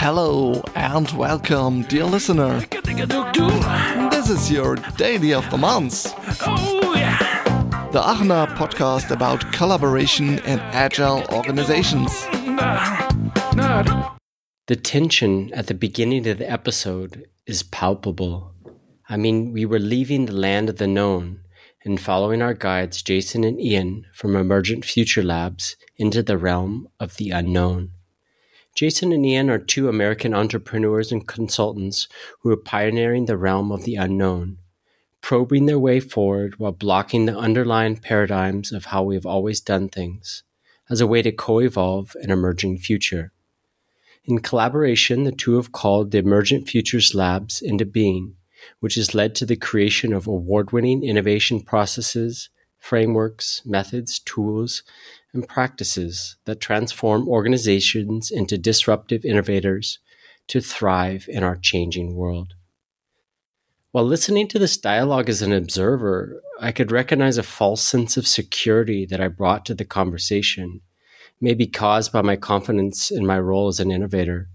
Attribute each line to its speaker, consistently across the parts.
Speaker 1: Hello and welcome, dear listener. This is your daily of the month. The Aachener podcast about collaboration and agile organizations.
Speaker 2: The tension at the beginning of the episode is palpable. I mean, we were leaving the land of the known and following our guides, Jason and Ian, from Emergent Future Labs into the realm of the unknown. Jason and Ian are two American entrepreneurs and consultants who are pioneering the realm of the unknown, probing their way forward while blocking the underlying paradigms of how we have always done things as a way to co evolve an emerging future. In collaboration, the two have called the Emergent Futures Labs into being, which has led to the creation of award winning innovation processes, frameworks, methods, tools, and practices that transform organizations into disruptive innovators to thrive in our changing world. While listening to this dialogue as an observer, I could recognize a false sense of security that I brought to the conversation, maybe caused by my confidence in my role as an innovator.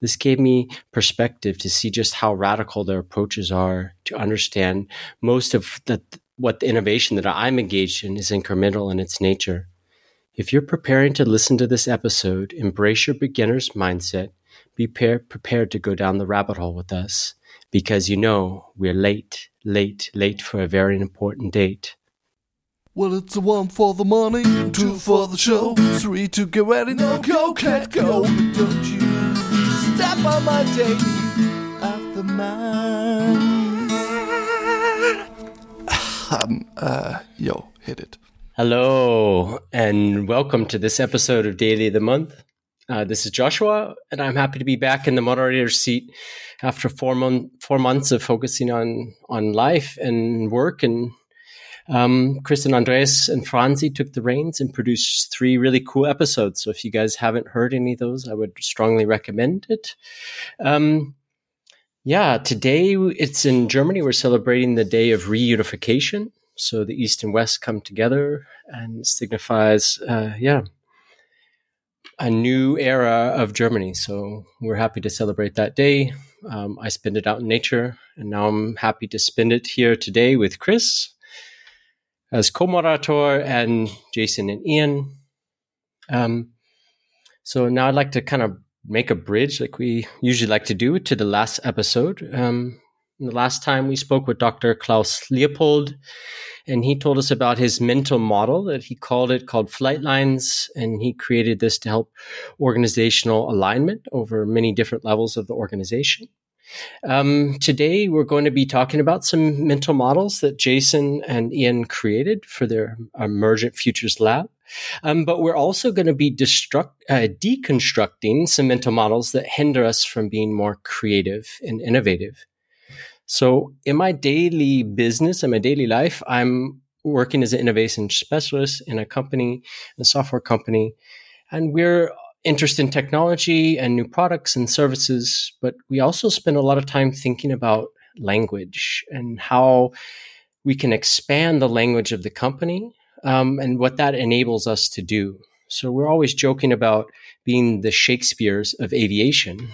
Speaker 2: This gave me perspective to see just how radical their approaches are, to understand most of the, what the innovation that I'm engaged in is incremental in its nature. If you're preparing to listen to this episode, embrace your beginner's mindset. Be prepared to go down the rabbit hole with us because you know we're late, late, late for a very important date.
Speaker 1: Well, it's a one for the money, two for the show, three to get ready, no go, can't go. Don't you step on my day after mine. um, uh, yo, hit it.
Speaker 2: Hello, and welcome to this episode of Daily of the Month. Uh, this is Joshua, and I'm happy to be back in the moderator seat after four, mon- four months of focusing on on life and work. And um, Chris and Andreas and Franzi took the reins and produced three really cool episodes. So if you guys haven't heard any of those, I would strongly recommend it. Um, yeah, today it's in Germany. We're celebrating the day of reunification. So the East and West come together and signifies, uh, yeah, a new era of Germany. So we're happy to celebrate that day. Um, I spend it out in nature, and now I'm happy to spend it here today with Chris as co-moderator and Jason and Ian. Um, so now I'd like to kind of make a bridge, like we usually like to do, to the last episode. Um, the last time we spoke with Dr. Klaus Leopold, and he told us about his mental model that he called it called flight levels, and he created this to help organizational alignment over many different levels of the organization. Um, today, we're going to be talking about some mental models that Jason and Ian created for their Emergent Futures Lab. Um, but we're also going to be destruct, uh, deconstructing some mental models that hinder us from being more creative and innovative. So in my daily business and my daily life, I'm working as an innovation specialist in a company, a software company, and we're interested in technology and new products and services. But we also spend a lot of time thinking about language and how we can expand the language of the company um, and what that enables us to do. So we're always joking about being the Shakespeare's of aviation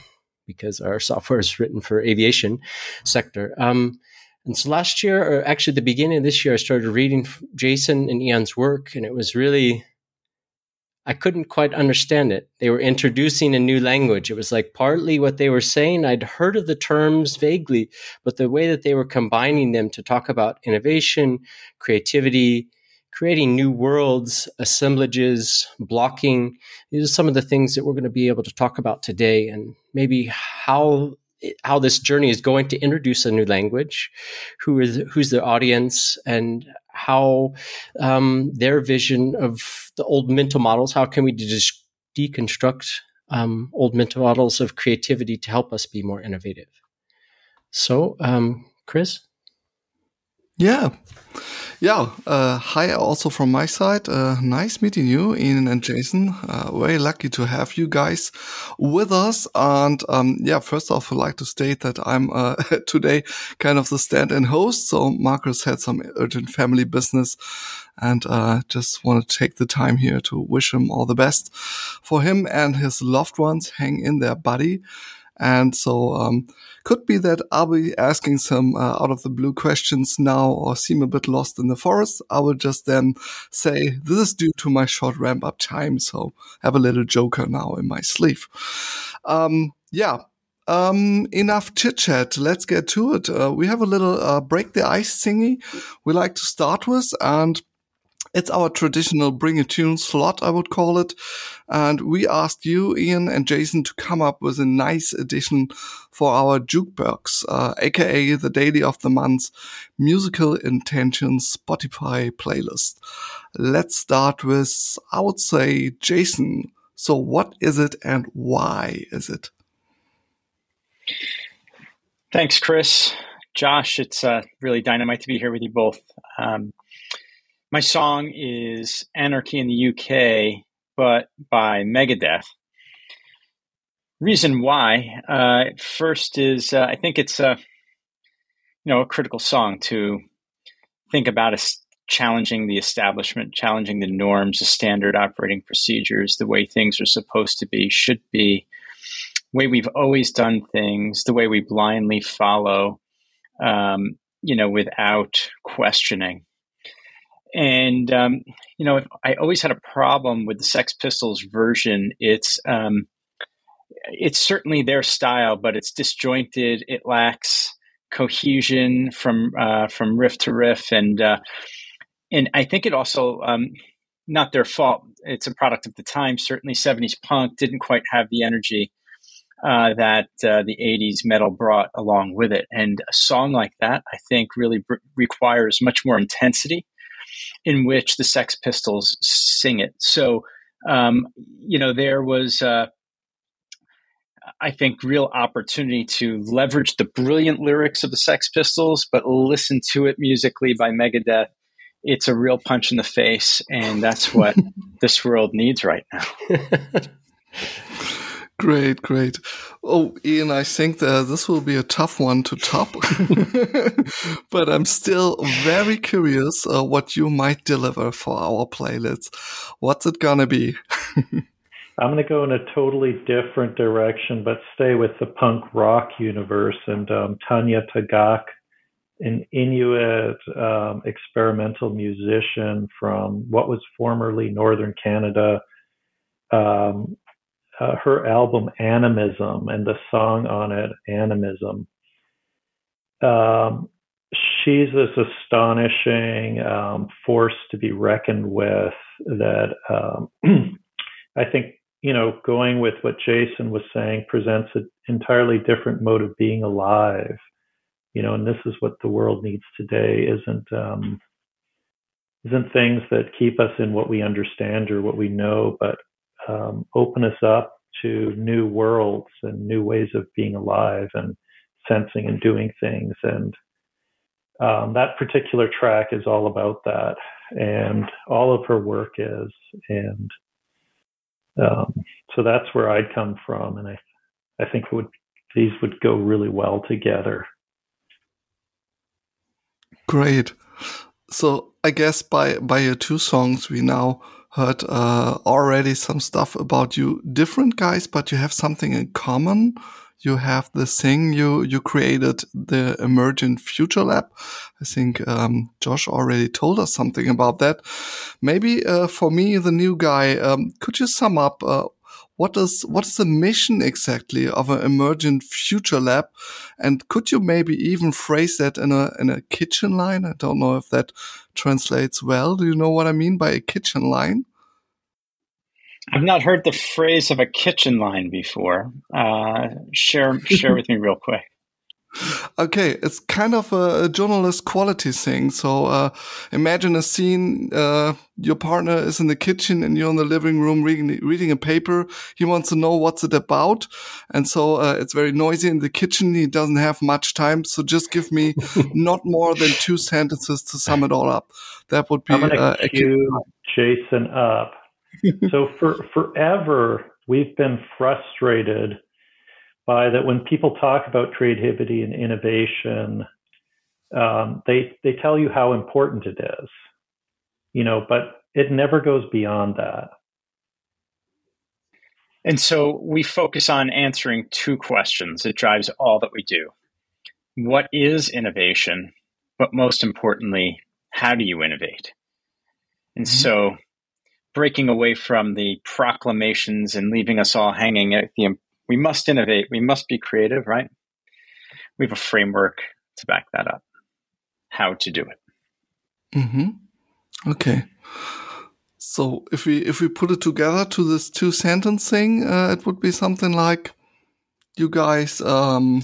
Speaker 2: because our software is written for aviation sector. Um, and so last year, or actually the beginning of this year, I started reading Jason and Ian's work, and it was really, I couldn't quite understand it. They were introducing a new language. It was like partly what they were saying. I'd heard of the terms vaguely, but the way that they were combining them to talk about innovation, creativity, creating new worlds, assemblages, blocking. These are some of the things that we're going to be able to talk about today and maybe how how this journey is going to introduce a new language, who is who's the audience, and how um, their vision of the old mental models. How can we just deconstruct um, old mental models of creativity to help us be more innovative? So, um, Chris.
Speaker 1: Yeah. Yeah. Uh, hi, also from my side. Uh, nice meeting you, Ian and Jason. Uh, very lucky to have you guys with us. And um, yeah, first off, I'd like to state that I'm uh, today kind of the stand-in host. So Marcus had some urgent family business, and uh, just want to take the time here to wish him all the best. For him and his loved ones, hang in there, buddy. And so, um, could be that I'll be asking some uh, out of the blue questions now or seem a bit lost in the forest. I will just then say this is due to my short ramp up time. So have a little joker now in my sleeve. Um, yeah. Um, enough chit chat. Let's get to it. Uh, we have a little uh, break the ice thingy we like to start with, and it's our traditional bring a tune slot, I would call it. And we asked you, Ian and Jason, to come up with a nice addition for our jukebox, uh, aka the daily of the month musical intention Spotify playlist. Let's start with, I would say, Jason. So what is it and why is it?
Speaker 3: Thanks, Chris. Josh, it's uh, really dynamite to be here with you both. Um, my song is Anarchy in the UK, but by Megadeth. Reason why, uh, first is uh, I think it's a you know a critical song to think about as challenging the establishment, challenging the norms, the standard operating procedures, the way things are supposed to be, should be, the way we've always done things, the way we blindly follow, um, you know, without questioning. And um, you know, I always had a problem with the Sex Pistols version. It's um, it's certainly their style, but it's disjointed. It lacks cohesion from uh, from riff to riff, and uh, and I think it also um, not their fault. It's a product of the time. Certainly, '70s punk didn't quite have the energy uh, that uh, the 80s metal brought along with it. And a song like that, I think, really br- requires much more intensity in which the Sex Pistols sing it. So, um, you know, there was, uh, I think, real opportunity to leverage the brilliant lyrics of the Sex Pistols, but listen to it musically by Megadeth. It's a real punch in the face, and that's what this world needs right now.
Speaker 1: Great, great. Oh, Ian, I think that this will be a tough one to top, but I'm still very curious uh, what you might deliver for our playlist. What's it gonna be?
Speaker 4: I'm going to go in a totally different direction, but stay with the punk rock universe. And um, Tanya Tagaq, an Inuit um, experimental musician from what was formerly Northern Canada, um, uh, her album Animism and the song on it, Animism. Um, she's this astonishing um, force to be reckoned with that um, I think, you know, going with what Jason was saying presents an entirely different mode of being alive. You know, and this is what the world needs today isn't um, isn't things that keep us in what we understand or what we know, but um, open us up to new worlds and new ways of being alive and sensing and doing things. And um, that particular track is all about that, and all of her work is. And um, so that's where I'd come from, and I, I think would these would go really well together.
Speaker 1: Great. So I guess by by your two songs, we now heard uh, already some stuff about you different guys, but you have something in common. You have the thing you you created the Emergent Future Lab. I think um, Josh already told us something about that. Maybe uh, for me, the new guy, um, could you sum up uh, what is what is the mission exactly of an emergent future lab? And could you maybe even phrase that in a in a kitchen line? I don't know if that translates well. Do you know what i mean by a kitchen line?
Speaker 3: I've not heard the phrase of a kitchen line before. Uh, share share with me real quick
Speaker 1: Okay, it's kind of a, a journalist quality thing. So uh, imagine a scene: uh, your partner is in the kitchen and you're in the living room reading reading a paper. He wants to know what's it about, and so uh, it's very noisy in the kitchen. He doesn't have much time, so just give me not more than two sentences to sum it all up. That would be.
Speaker 4: I'm going
Speaker 1: uh,
Speaker 4: to cue Jason up. so for forever, we've been frustrated by that when people talk about creativity and innovation, um, they they tell you how important it is, you know, but it never goes beyond that.
Speaker 3: And so we focus on answering two questions. It drives all that we do. What is innovation? But most importantly, how do you innovate? And mm-hmm. so breaking away from the proclamations and leaving us all hanging at the we must innovate, we must be creative, right? We have a framework to back that up. How to do it.
Speaker 1: Mm-hmm. Okay. So if we if we put it together to this two sentence thing, uh, it would be something like, you guys um,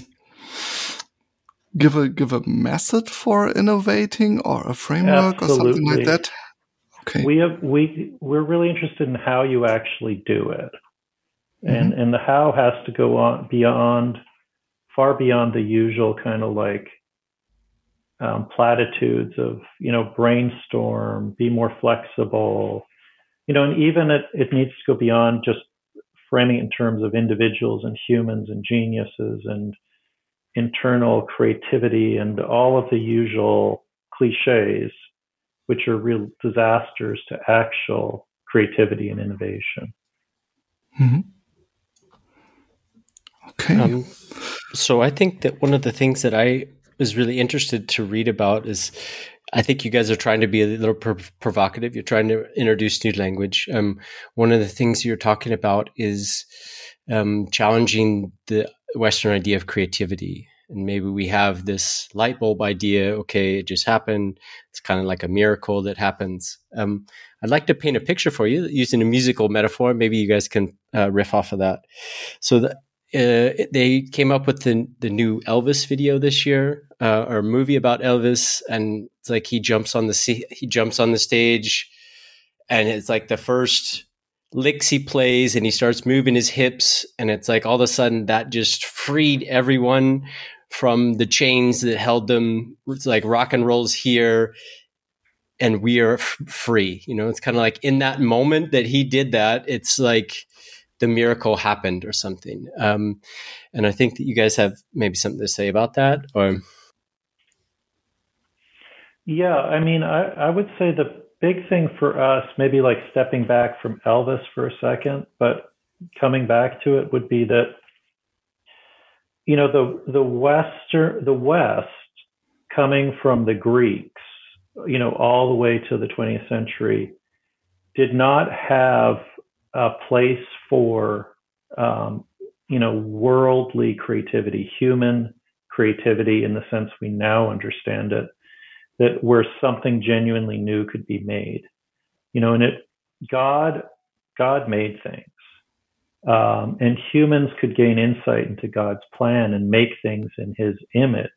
Speaker 1: give a give a method for innovating or a framework
Speaker 4: Absolutely.
Speaker 1: or something like that.
Speaker 4: Okay. We have we we're really interested in how you actually do it and mm-hmm. and the how has to go on beyond far beyond the usual kind of like um, platitudes of you know brainstorm be more flexible you know and even it, it needs to go beyond just framing in terms of individuals and humans and geniuses and internal creativity and all of the usual cliches which are real disasters to actual creativity and innovation
Speaker 1: mm-hmm. Okay. Um,
Speaker 2: so I think that one of the things that I was really interested to read about is I think you guys are trying to be a little prov- provocative. You're trying to introduce new language. Um, one of the things you're talking about is um, challenging the Western idea of creativity. And maybe we have this light bulb idea. Okay, it just happened. It's kind of like a miracle that happens. Um, I'd like to paint a picture for you using a musical metaphor. Maybe you guys can uh, riff off of that. So the, uh, they came up with the the new Elvis video this year, uh, or movie about Elvis, and it's like he jumps on the he jumps on the stage, and it's like the first licks he plays, and he starts moving his hips, and it's like all of a sudden that just freed everyone from the chains that held them. It's like rock and roll's here, and we are f- free. You know, it's kind of like in that moment that he did that. It's like the miracle happened or something. Um, and I think that you guys have maybe something to say about that, or
Speaker 4: yeah, I mean, I, I would say the big thing for us, maybe like stepping back from Elvis for a second, but coming back to it would be that you know the the western the west coming from the greeks you know all the way to the 20th century did not have a place for um, you know worldly creativity, human creativity in the sense we now understand it, that where something genuinely new could be made. You know, and it God God made things. Um, and humans could gain insight into God's plan and make things in his image,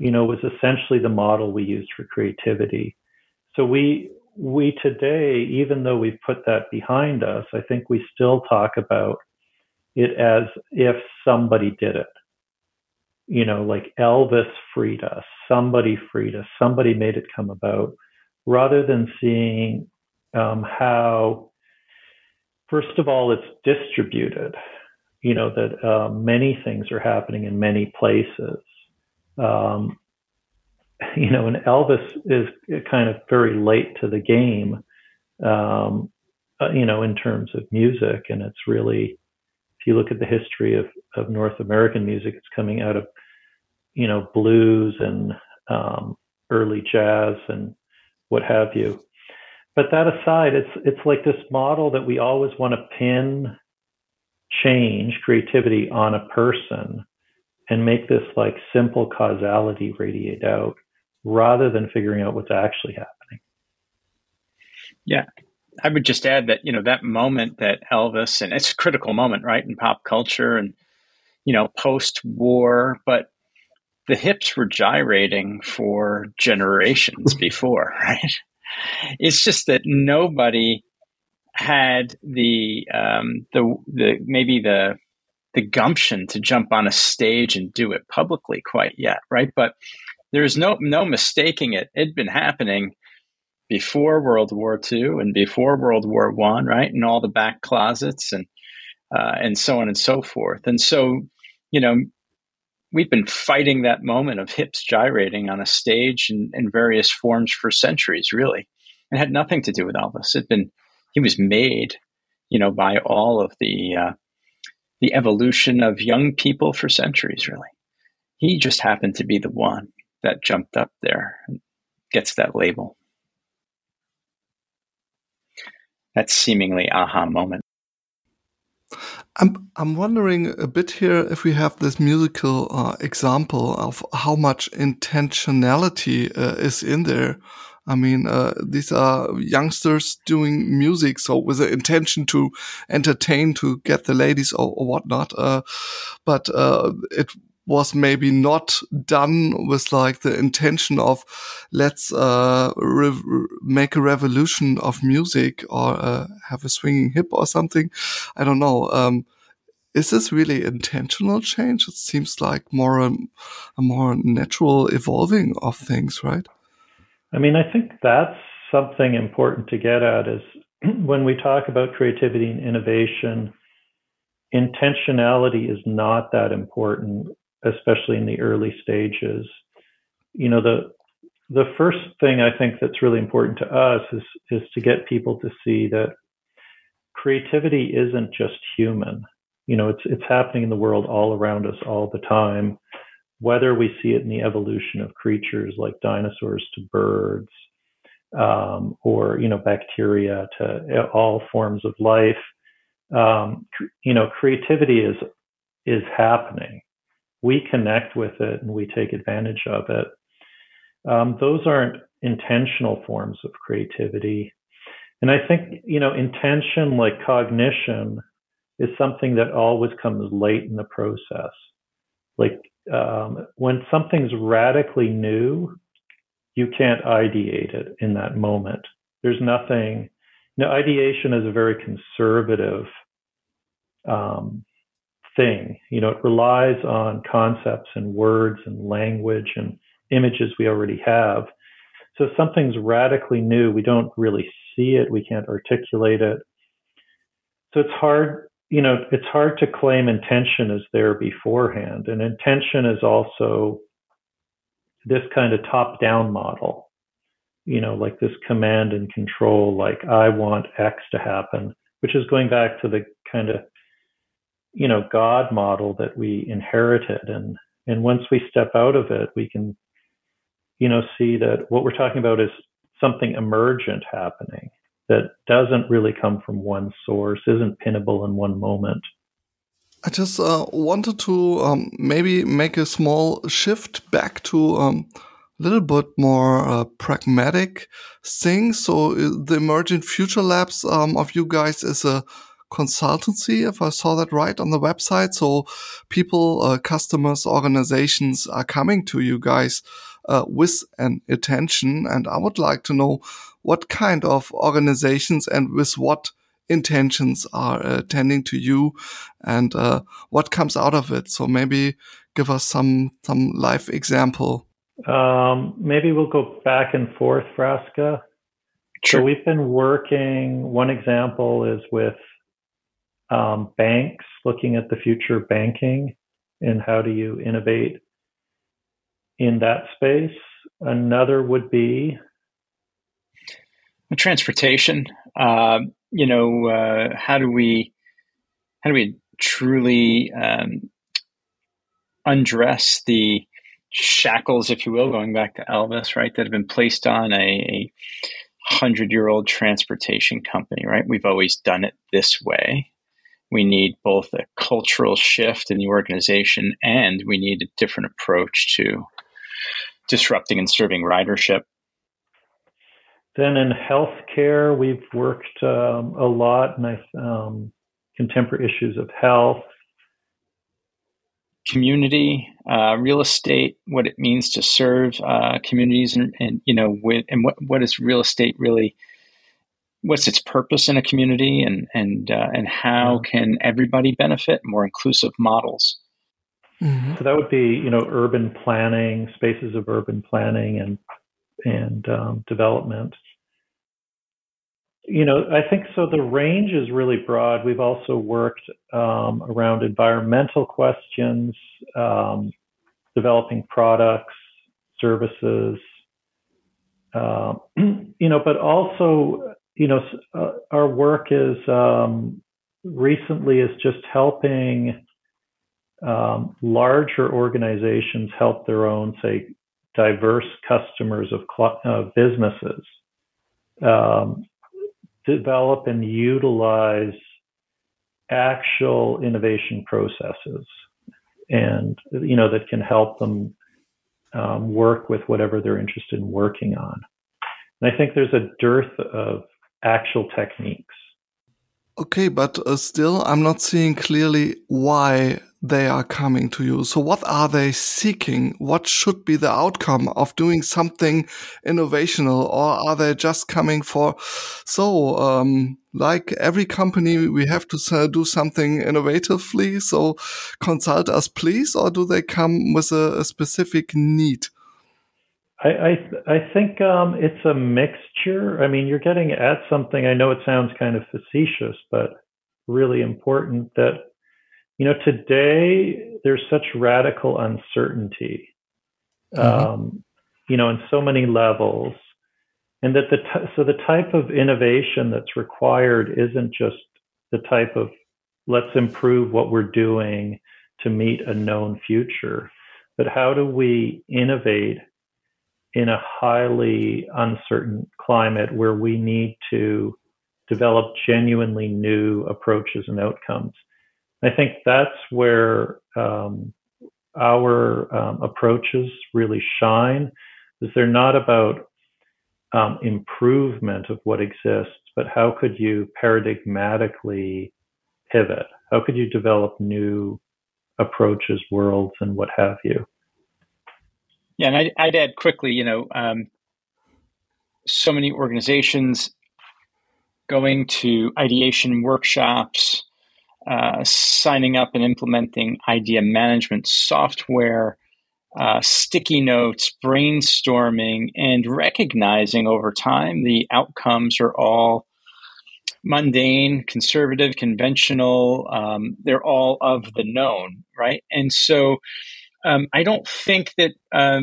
Speaker 4: you know, was essentially the model we used for creativity. So we we today, even though we've put that behind us, I think we still talk about it as if somebody did it. You know, like Elvis freed us, somebody freed us, somebody made it come about, rather than seeing um, how, first of all, it's distributed. You know, that uh, many things are happening in many places. Um, you know, and Elvis is kind of very late to the game, um, uh, you know, in terms of music. And it's really, if you look at the history of, of North American music, it's coming out of, you know, blues and um, early jazz and what have you. But that aside, it's it's like this model that we always want to pin change, creativity on a person and make this like simple causality radiate out rather than figuring out what's actually happening.
Speaker 3: Yeah. I would just add that, you know, that moment that Elvis, and it's a critical moment, right, in pop culture and, you know, post war, but the hips were gyrating for generations before, right? It's just that nobody had the um, the the maybe the the gumption to jump on a stage and do it publicly quite yet, right? But there's no no mistaking it. It'd been happening before World War II and before World War One, right? In all the back closets and uh, and so on and so forth. And so, you know, we've been fighting that moment of hips gyrating on a stage in, in various forms for centuries, really. It had nothing to do with Elvis. It'd been he was made, you know, by all of the uh, the evolution of young people for centuries, really. He just happened to be the one that jumped up there and gets that label. That seemingly aha moment.
Speaker 1: I'm I'm wondering a bit here if we have this musical uh, example of how much intentionality uh, is in there. I mean, uh, these are youngsters doing music, so with the intention to entertain, to get the ladies or, or whatnot. Uh, but uh, it was maybe not done with like the intention of let's uh, make a revolution of music or uh, have a swinging hip or something. I don't know. Um, is this really intentional change? It seems like more a, a more natural evolving of things, right?
Speaker 4: I mean, I think that's something important to get at is when we talk about creativity and innovation, intentionality is not that important, especially in the early stages. You know, the the first thing I think that's really important to us is is to get people to see that creativity isn't just human. You know, it's it's happening in the world all around us all the time whether we see it in the evolution of creatures like dinosaurs to birds, um, or you know bacteria to all forms of life, um, you know creativity is is happening. We connect with it and we take advantage of it. Um, those aren't intentional forms of creativity. And I think, you know, intention like cognition is something that always comes late in the process. Like um, when something's radically new, you can't ideate it in that moment. There's nothing. You know, ideation is a very conservative um, thing. You know, it relies on concepts and words and language and images we already have. So something's radically new, we don't really see it. We can't articulate it. So it's hard you know, it's hard to claim intention is there beforehand. And intention is also this kind of top down model, you know, like this command and control, like I want X to happen, which is going back to the kind of, you know, God model that we inherited. And, and once we step out of it, we can, you know, see that what we're talking about is something emergent happening that doesn't really come from one source, isn't pinnable in one moment.
Speaker 1: I just uh, wanted to um, maybe make a small shift back to um, a little bit more uh, pragmatic thing. So uh, the Emergent Future Labs um, of you guys is a consultancy, if I saw that right on the website. So people, uh, customers, organizations are coming to you guys uh, with an attention. And I would like to know what kind of organizations and with what intentions are uh, tending to you and uh, what comes out of it. So maybe give us some some live example.
Speaker 4: Um, maybe we'll go back and forth, Frasca. Sure. So we've been working. One example is with um, banks, looking at the future of banking and how do you innovate in that space. Another would be
Speaker 3: transportation. Uh, you know, uh, how do we how do we truly um, undress the shackles, if you will, going back to Elvis, right, that have been placed on a, a hundred year old transportation company, right? We've always done it this way. We need both a cultural shift in the organization and we need a different approach to disrupting and serving ridership.
Speaker 4: Then in healthcare, we've worked um, a lot in um, contemporary issues of health.
Speaker 3: community uh, real estate, what it means to serve uh, communities, and, and, you know, with, and what what is real estate really? What's its purpose in a community, and and uh, and how can everybody benefit? More inclusive models.
Speaker 4: Mm-hmm. So that would be, you know, urban planning, spaces of urban planning, and and um, development. You know, I think so. The range is really broad. We've also worked um, around environmental questions, um, developing products, services, uh, you know, but also, you know, uh, our work is um, recently is just helping um, larger organizations help their own, say, diverse customers of uh, businesses um, develop and utilize actual innovation processes and you know that can help them um, work with whatever they're interested in working on. And i think there's a dearth of actual techniques
Speaker 1: okay but uh, still i'm not seeing clearly why they are coming to you. So what are they seeking? What should be the outcome of doing something innovational or are they just coming for, so, um, like every company, we have to do something innovatively. So consult us, please, or do they come with a, a specific need?
Speaker 4: I, I, I think um, it's a mixture. I mean, you're getting at something. I know it sounds kind of facetious, but really important that you know, today there's such radical uncertainty, mm-hmm. um, you know, in so many levels, and that the t- so the type of innovation that's required isn't just the type of let's improve what we're doing to meet a known future, but how do we innovate in a highly uncertain climate where we need to develop genuinely new approaches and outcomes? I think that's where um, our um, approaches really shine, is they're not about um, improvement of what exists, but how could you paradigmatically pivot? How could you develop new approaches, worlds, and what have you?
Speaker 3: Yeah, and I'd, I'd add quickly, you know, um, so many organizations going to ideation workshops, uh, signing up and implementing idea management software, uh, sticky notes, brainstorming, and recognizing over time the outcomes are all mundane, conservative, conventional. Um, they're all of the known, right? And so um, I don't think that. Uh,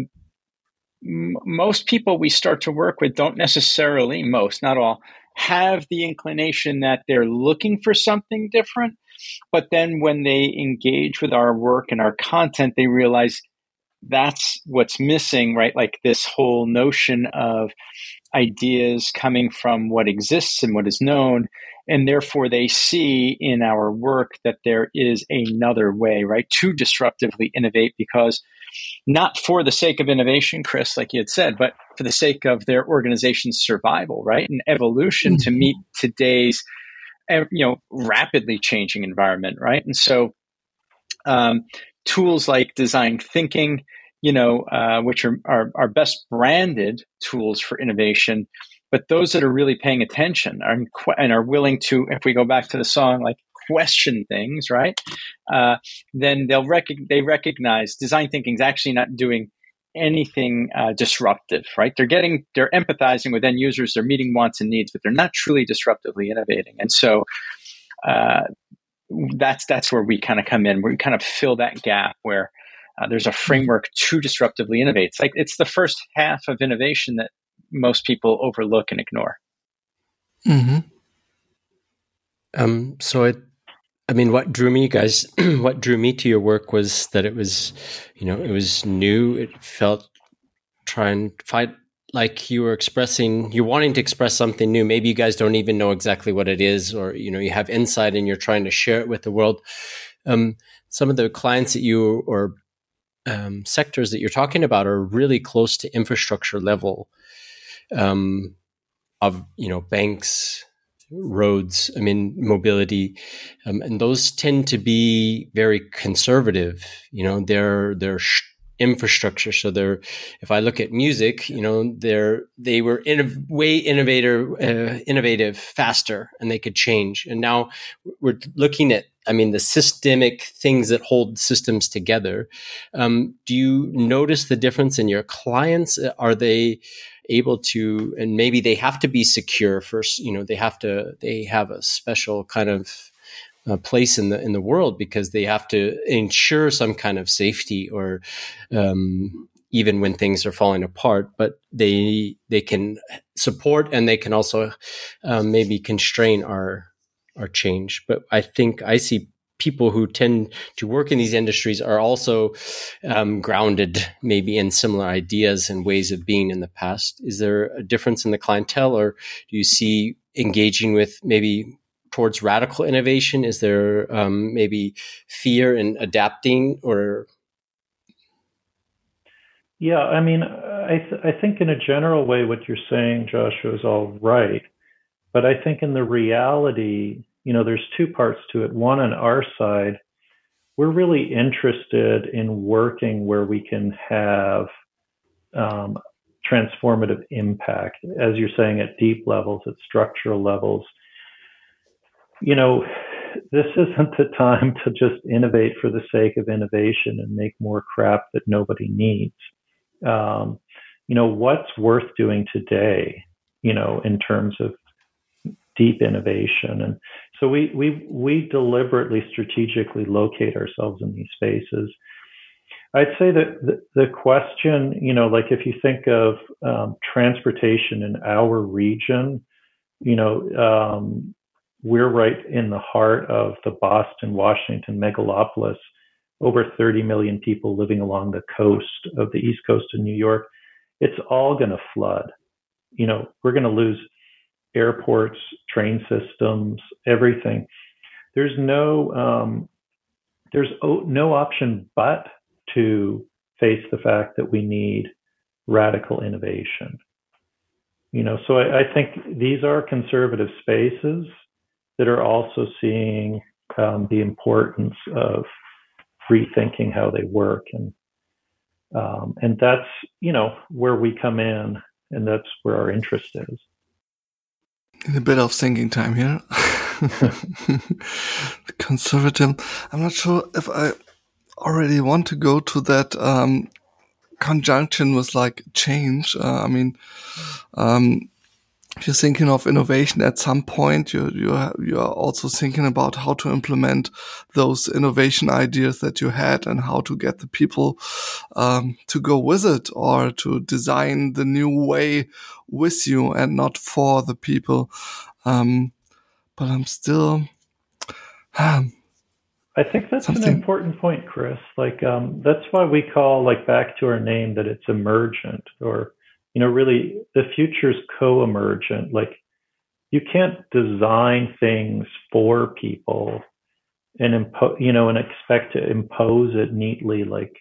Speaker 3: m- most people we start to work with don't necessarily, most, not all, have the inclination that they're looking for something different but then when they engage with our work and our content, they realize that's what's missing, right? Like this whole notion of ideas coming from what exists and what is known. And therefore, they see in our work that there is another way, right, to disruptively innovate because not for the sake of innovation, Chris, like you had said, but for the sake of their organization's survival, right, and evolution mm-hmm. to meet today's you know rapidly changing environment, right? And so um, tools like design thinking, you know, uh, which are, are are best branded tools for innovation, but those that are really paying attention are, and are willing to, if we go back to the song, like question things, right? Uh, then they'll rec- they recognize design thinking is actually not doing anything uh, disruptive, right? They're getting, they're empathizing with end users, they're meeting wants and needs, but they're not truly disruptively innovating. And so uh, that's that's where we kind of come in. We kind of fill that gap where uh, there's a framework to disruptively innovate. It's like it's the first half of innovation that most people overlook and ignore.
Speaker 2: Mm-hmm. Um, so it I mean, what drew me, guys, what drew me to your work was that it was, you know, it was new. It felt trying to fight like you were expressing, you're wanting to express something new. Maybe you guys don't even know exactly what it is, or, you know, you have insight and you're trying to share it with the world. Um, some of the clients that you or um, sectors that you're talking about are really close to infrastructure level um, of, you know, banks, roads. I mean, mobility, um, and those tend to be very conservative. You know, they're they're sh- infrastructure. So they're, if I look at music, you know, they're they were in a way innovator, uh, innovative, faster, and they could change. And now we're looking at, I mean, the systemic things that hold systems together. Um, do you notice the difference in your clients? Are they able to, and maybe they have to be secure first. You know, they have to, they have a special kind of uh, place in the in the world because they have to ensure some kind of safety or um, even when things are falling apart but they they can support and they can also um, maybe constrain our our changed. but i think i see people who tend to work in these industries are also um, grounded maybe in similar ideas and ways of being in the past is there a difference in the clientele or do you see engaging with maybe towards radical innovation? Is there um, maybe fear in adapting or?
Speaker 4: Yeah, I mean, I, th- I think in a general way, what you're saying, Joshua, is all right. But I think in the reality, you know, there's two parts to it. One, on our side, we're really interested in working where we can have um, transformative impact, as you're saying, at deep levels, at structural levels you know, this isn't the time to just innovate for the sake of innovation and make more crap that nobody needs. Um, you know, what's worth doing today, you know, in terms of deep innovation. And so we, we, we deliberately strategically locate ourselves in these spaces. I'd say that the, the question, you know, like if you think of um, transportation in our region, you know, um, we're right in the heart of the Boston, Washington megalopolis. Over 30 million people living along the coast of the East Coast of New York. It's all going to flood. You know, we're going to lose airports, train systems, everything. There's no um, there's no option but to face the fact that we need radical innovation. You know, so I, I think these are conservative spaces that are also seeing um, the importance of rethinking how they work and um, and that's you know where we come in and that's where our interest is
Speaker 1: a bit of thinking time here. Conservative. I'm not sure if i already want to go to that um, conjunction with like change. Uh, i mean um, if you're thinking of innovation at some point, you you you are also thinking about how to implement those innovation ideas that you had and how to get the people um, to go with it or to design the new way with you and not for the people. Um, but I'm still. Um,
Speaker 4: I think that's something. an important point, Chris. Like um, that's why we call like back to our name that it's emergent or you know, really the future's co-emergent. Like you can't design things for people and impose, you know, and expect to impose it neatly, like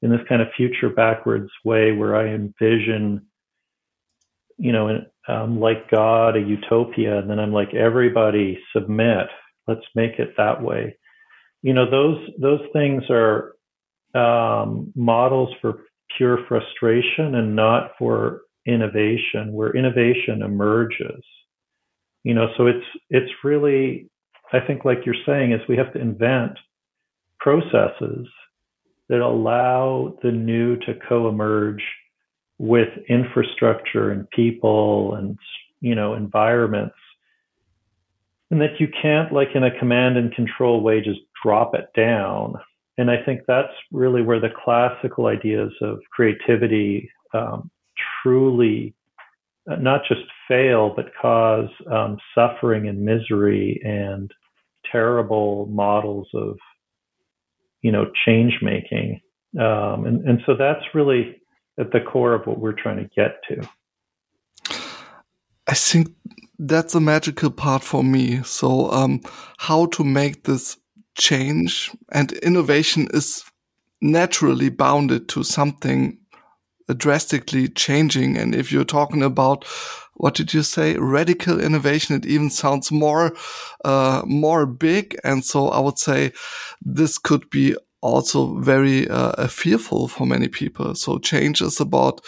Speaker 4: in this kind of future backwards way where I envision, you know, um, like God, a utopia, and then I'm like, everybody submit. Let's make it that way. You know, those those things are um, models for pure frustration and not for innovation where innovation emerges. You know so it's it's really i think like you're saying is we have to invent processes that allow the new to co-emerge with infrastructure and people and you know environments. And that you can't like in a command and control way just drop it down and I think that's really where the classical ideas of creativity um, truly uh, not just fail, but cause um, suffering and misery and terrible models of, you know, change making. Um, and, and so that's really at the core of what we're trying to get to.
Speaker 1: I think that's a magical part for me. So, um, how to make this change and innovation is naturally bounded to something drastically changing. And if you're talking about what did you say? Radical innovation. It even sounds more, uh, more big. And so I would say this could be also very uh, fearful for many people. So change is about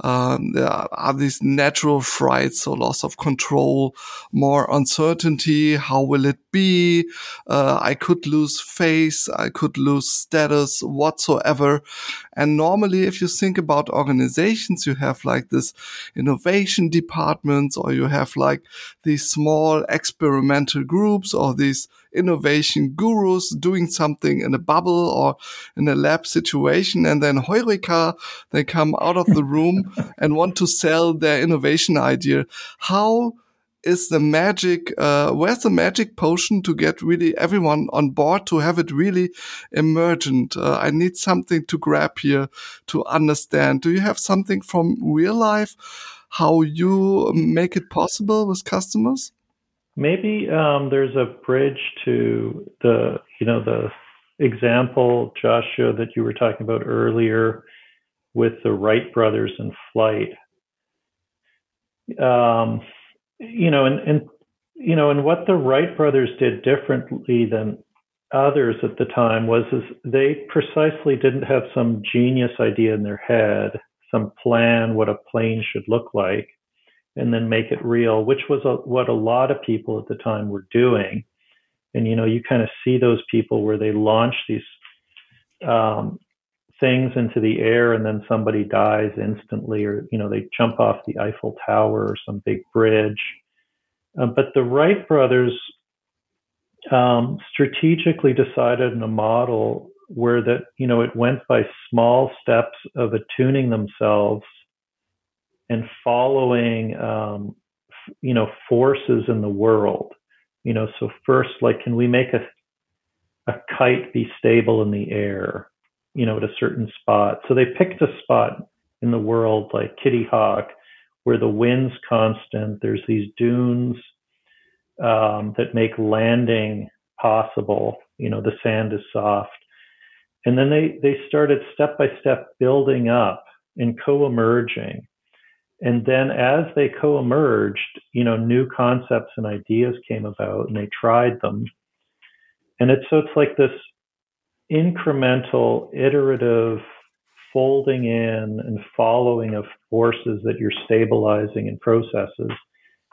Speaker 1: um, there are these natural frights, so loss of control, more uncertainty. How will it be? Uh, I could lose face. I could lose status whatsoever. And normally, if you think about organizations, you have like this innovation departments or you have like these small experimental groups or these innovation gurus doing something in a bubble or in a lab situation. And then Heureka, they come out of the room and want to sell their innovation idea. How is the magic, uh, where's the magic potion to get really everyone on board to have it really emergent? Uh, I need something to grab here to understand. Do you have something from real life? How you make it possible with customers?
Speaker 4: Maybe um, there's a bridge to the, you know, the example, Joshua, that you were talking about earlier with the Wright brothers in flight. Um, you know, and, and you know, and what the Wright brothers did differently than others at the time was is they precisely didn't have some genius idea in their head, some plan what a plane should look like and then make it real, which was a, what a lot of people at the time were doing. And you know, you kind of see those people where they launch these um, things into the air, and then somebody dies instantly, or you know, they jump off the Eiffel Tower or some big bridge. Uh, but the Wright brothers um, strategically decided in a model where that you know it went by small steps of attuning themselves and following um, you know forces in the world you know so first like can we make a a kite be stable in the air you know at a certain spot. So they picked a spot in the world like kitty hawk where the wind's constant there's these dunes um, that make landing possible you know the sand is soft. And then they they started step by step building up and co-emerging. And then as they co-emerged you know new concepts and ideas came about and they tried them. And it's so it's like this incremental iterative folding in and following of forces that you're stabilizing in processes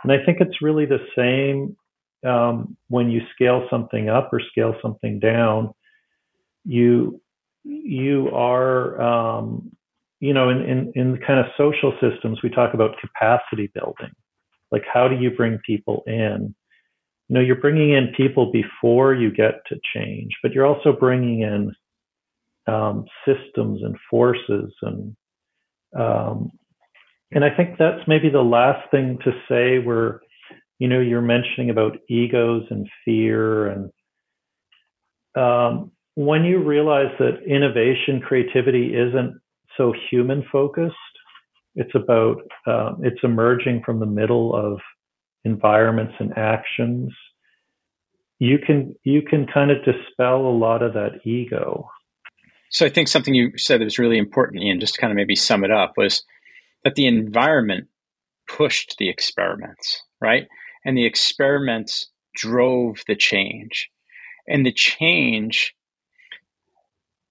Speaker 4: and i think it's really the same um, when you scale something up or scale something down you you are um, you know, in, in, in kind of social systems, we talk about capacity building. Like, how do you bring people in? You know, you're bringing in people before you get to change, but you're also bringing in um, systems and forces and um, and I think that's maybe the last thing to say where you know you're mentioning about egos and fear and um, when you realize that innovation creativity isn't so human focused. It's about um, it's emerging from the middle of environments and actions. You can you can kind of dispel a lot of that ego.
Speaker 3: So I think something you said that was really important, Ian, just to kind of maybe sum it up, was that the environment pushed the experiments, right? And the experiments drove the change. And the change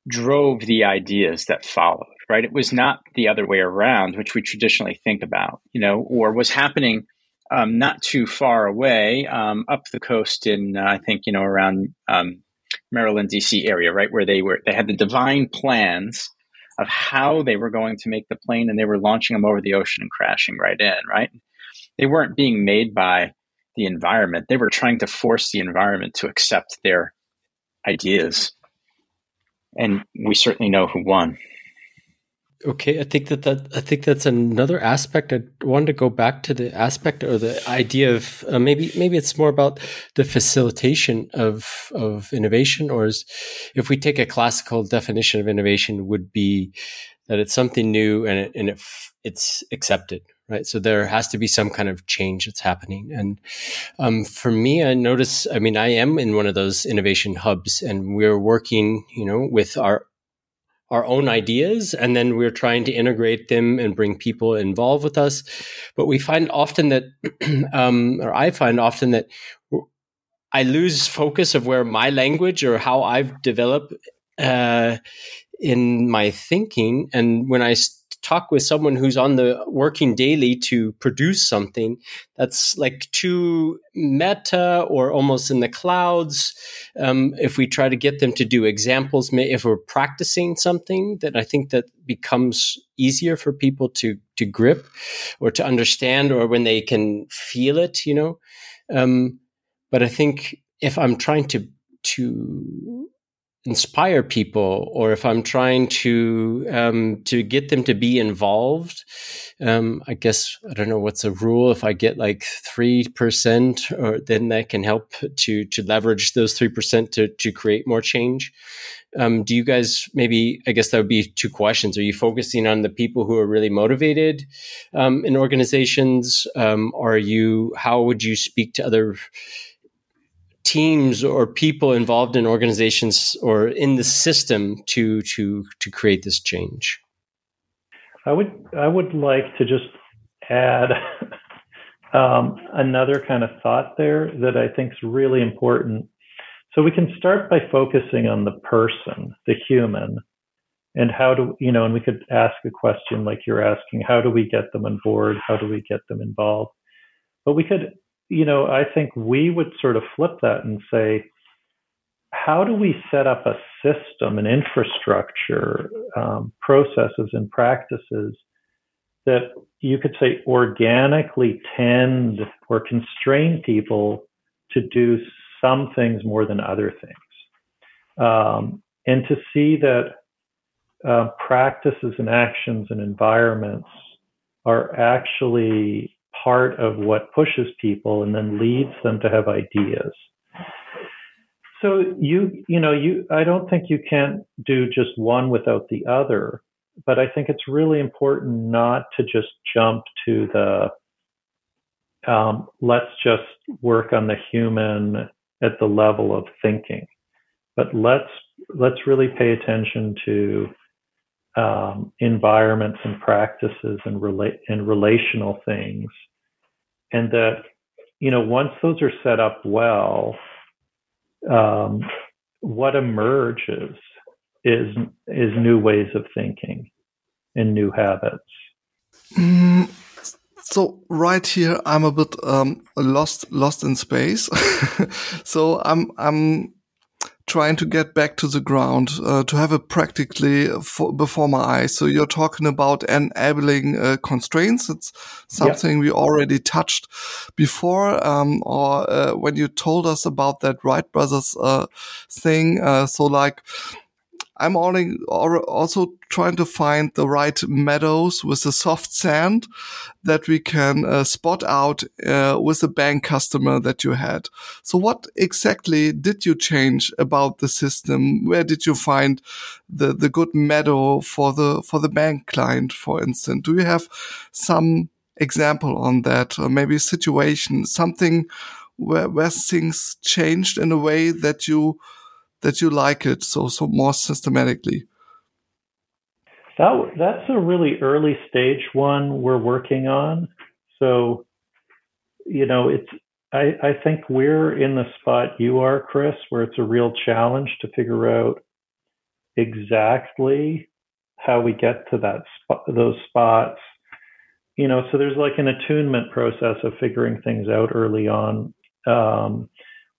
Speaker 3: drove the ideas that followed right? It was not the other way around, which we traditionally think about, you know, or was happening um, not too far away um, up the coast in, uh, I think, you know, around um, Maryland, D.C. area, right, where they were, they had the divine plans of how they were going to make the plane, and they were launching them over the ocean and crashing right in, right? They weren't being made by the environment; they were trying to force the environment to accept their ideas, and we certainly know who won.
Speaker 2: Okay, I think that, that I think that's another aspect. I wanted to go back to the aspect or the idea of uh, maybe maybe it's more about the facilitation of of innovation, or is, if we take a classical definition of innovation, would be that it's something new and it, and it, it's accepted, right? So there has to be some kind of change that's happening. And um, for me, I notice. I mean, I am in one of those innovation hubs, and we're working, you know, with our our own ideas and then we're trying to integrate them and bring people involved with us. But we find often that, um, or I find often that I lose focus of where my language or how I've developed uh, in my thinking. And when I talk with someone who's on the working daily to produce something that's like too meta or almost in the clouds. Um, if we try to get them to do examples if we're practicing something that i think that becomes easier for people to to grip or to understand or when they can feel it you know? Um, but i think if i'm trying to to inspire people or if i'm trying to um, to get them to be involved um, i guess i don't know what's a rule. If i get like 3% or then that can help to to leverage those 3% to to create more change. Um, do you guys maybe i guess that would be two questions. Are you focusing on the people who are really motivated um, in organizations? Um, are you how would you speak to other teams or people involved in organizations or in the system to to to create this change?
Speaker 4: I would i would like to just add um, another kind of thought there that i think is really important. So we can start by focusing on the person the human and how do you know and we could ask a question like you're asking how do we get them on board? How do we get them involved? But we could you know, I think we would sort of flip that and say, how do we set up a system, an infrastructure, um, processes, and practices that you could say organically tend or constrain people to do some things more than other things? Um, and to see that uh, practices and actions and environments are actually part of what pushes people and then leads them to have ideas. So you you know you I don't think you can do just one without the other, but I think it's really important not to just jump to the um, let's just work on the human at the level of thinking, but let's let's really pay attention to um, environments and practices and relate and relational things. And that you know once those are set up well um, what emerges is is new ways of thinking and new habits.
Speaker 1: Mm, so right here i'm a bit um, lost lost in space. So i'm i'm trying to get back to the ground, uh, to have it practically for, before my eyes. So you're talking about enabling uh, constraints. It's something we already touched before, um, or uh, when you told us about that Wright brothers uh, thing. Uh, so like I'm also trying to find the right meadows with the soft sand that we can uh, spot out uh, with the bank customer that you had. So what exactly did you change about the system? Where did you find the, the good meadow for the, for the bank client, for instance? Do you have some example on that or maybe a situation, something where, where things changed in a way that you that you like it so so more systematically?
Speaker 4: That that's a really early stage one we're working on. So, you know, it's I, I think we're in the spot you are, Chris, where it's a real challenge to figure out exactly how we get to that spot, those spots. You know, so there's like an attunement process of figuring things out early on. Um,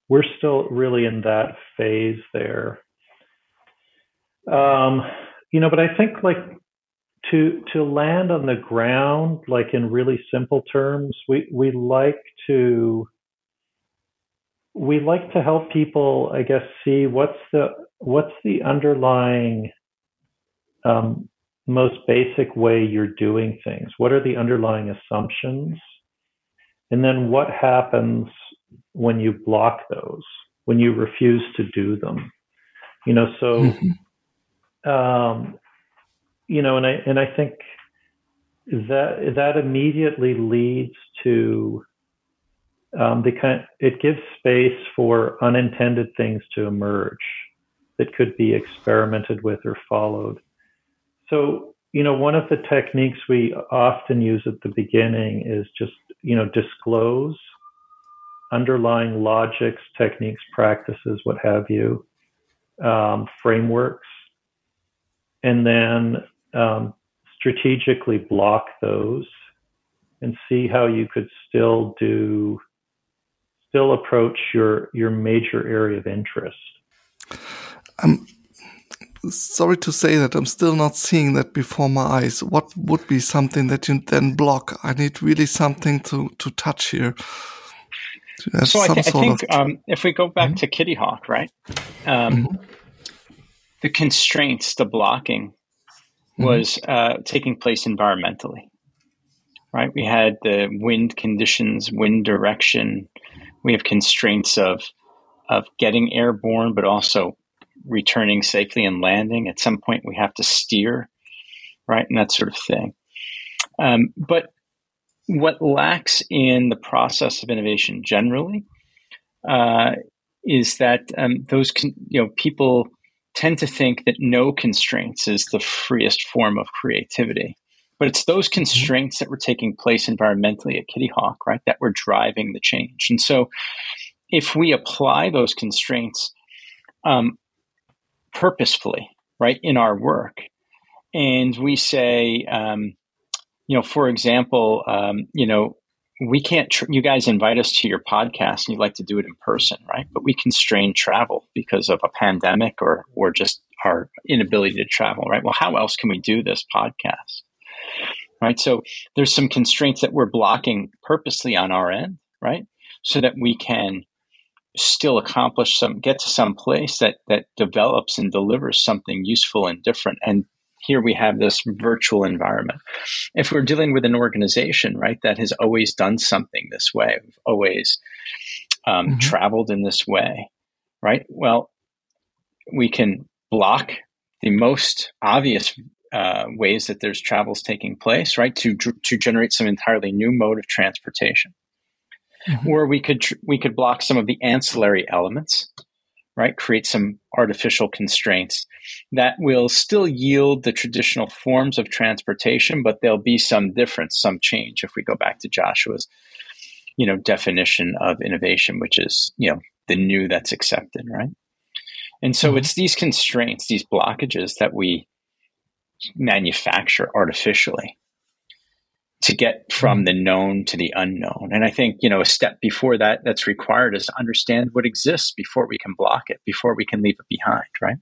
Speaker 4: we're still really in that phase there. Um, you know, but I think like to to land on the ground, like in really simple terms, we we like to we like to help people, I guess, see what's the what's the underlying um, most basic way you're doing things. What are the underlying assumptions, and then what happens when you block those, when you refuse to do them. You know, so mm-hmm. um, you know, and I and I think that that immediately leads to um, the kind. It gives space for unintended things to emerge that could be experimented with or followed. So, you know, one of the techniques we often use at the beginning is just, you know, disclose underlying logics, techniques, practices, what have you, um, frameworks, and then um, strategically block those and see how you could still do still approach your your major area of interest.
Speaker 1: I'm sorry to say that I'm still not seeing that before my eyes. What would be something that you then block? I need really something to to touch here.
Speaker 3: To so I, th- I, think of... um, if we go back mm-hmm. to Kitty Hawk, right? Um, mm-hmm. The constraints, the blocking, mm-hmm. was uh, taking place environmentally, right? We had the wind conditions, wind direction, we have constraints of of getting airborne, but also returning safely and landing. At some point, we have to steer, right, and that sort of thing. Um, but what lacks in the process of innovation generally uh, is that um, those con- you know people tend to think that no constraints is the freest form of creativity. But it's those mm-hmm. constraints that were taking place environmentally at Kitty Hawk, right, that were driving the change. And so if we apply those constraints um, purposefully, right, in our work, and we say, um, you know, for example, um, you know, we can't, tr- you guys invite us to your podcast and you'd like to do it in person, right? But we constrain travel because of a pandemic or, or just our inability to travel, right? Well, how else can we do this podcast? right? So there's some constraints that we're blocking purposely on our end, right? So that we can still accomplish some, get to some place that that develops and delivers something useful and different. And here we have this virtual environment. If we're dealing with an organization, right, that has always done something this way, always um, mm-hmm. traveled in this way, right? Well, we can block the most obvious uh, ways that there's travels taking place, right? To to generate some entirely new mode of transportation, mm-hmm. or we could tr- we could block some of the ancillary elements, right? Create some artificial constraints that will still yield the traditional forms of transportation, but there'll be some difference, some change. If we go back to Joshua's, you know, definition of innovation, which is you know the new that's accepted, right? And so mm-hmm. it's these constraints, these blockages that we manufacture artificially to get from the known to the unknown. And I think, you know, a step before that that's required is to understand what exists before we can block it, before we can leave it behind, right?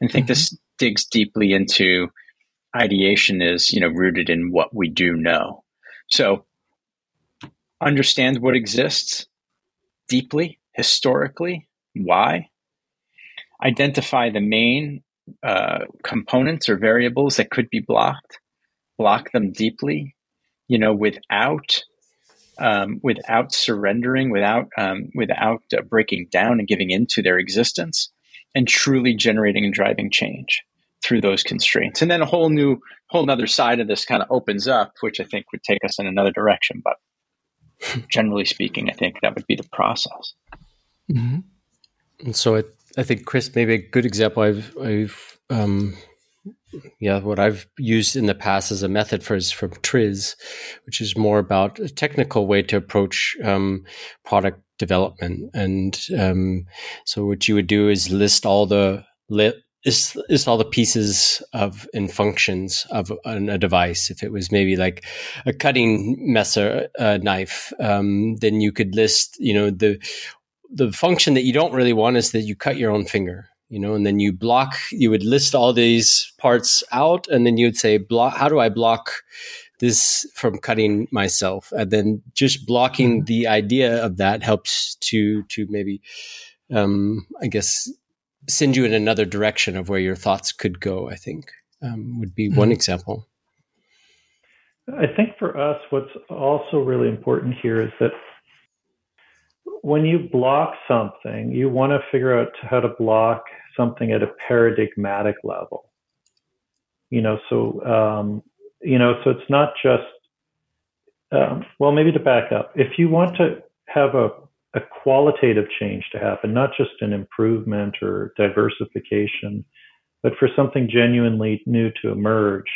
Speaker 3: And I think mm-hmm. this digs deeply into ideation is, you know, rooted in what we do know. So understand what exists deeply, historically, why, identify the main uh, components or variables that could be blocked, block them deeply, you know, without um, without surrendering, without um, without uh, breaking down and giving into their existence, and truly generating and driving change through those constraints. And then a whole new, whole another side of this kind of opens up, which I think would take us in another direction. But generally speaking, I think that would be the process.
Speaker 2: Mm-hmm. And so it I think Chris, maybe a good example I've, I've, um, yeah, what I've used in the past as a method for is from Triz, which is more about a technical way to approach um, product development. And um, so, what you would do is list all the is all the pieces of and functions of an, a device. If it was maybe like a cutting messer uh, knife, um, then you could list, you know, the the function that you don't really want is that you cut your own finger you know and then you block you would list all these parts out and then you'd say block how do i block this from cutting myself and then just blocking mm-hmm. the idea of that helps to to maybe um i guess send you in another direction of where your thoughts could go i think um, would be mm-hmm. one example
Speaker 4: i think for us what's also really important here is that when you block something, you want to figure out how to block something at a paradigmatic level. You know, so um, you know, so it's not just um, well, maybe to back up, if you want to have a, a qualitative change to happen, not just an improvement or diversification, but for something genuinely new to emerge,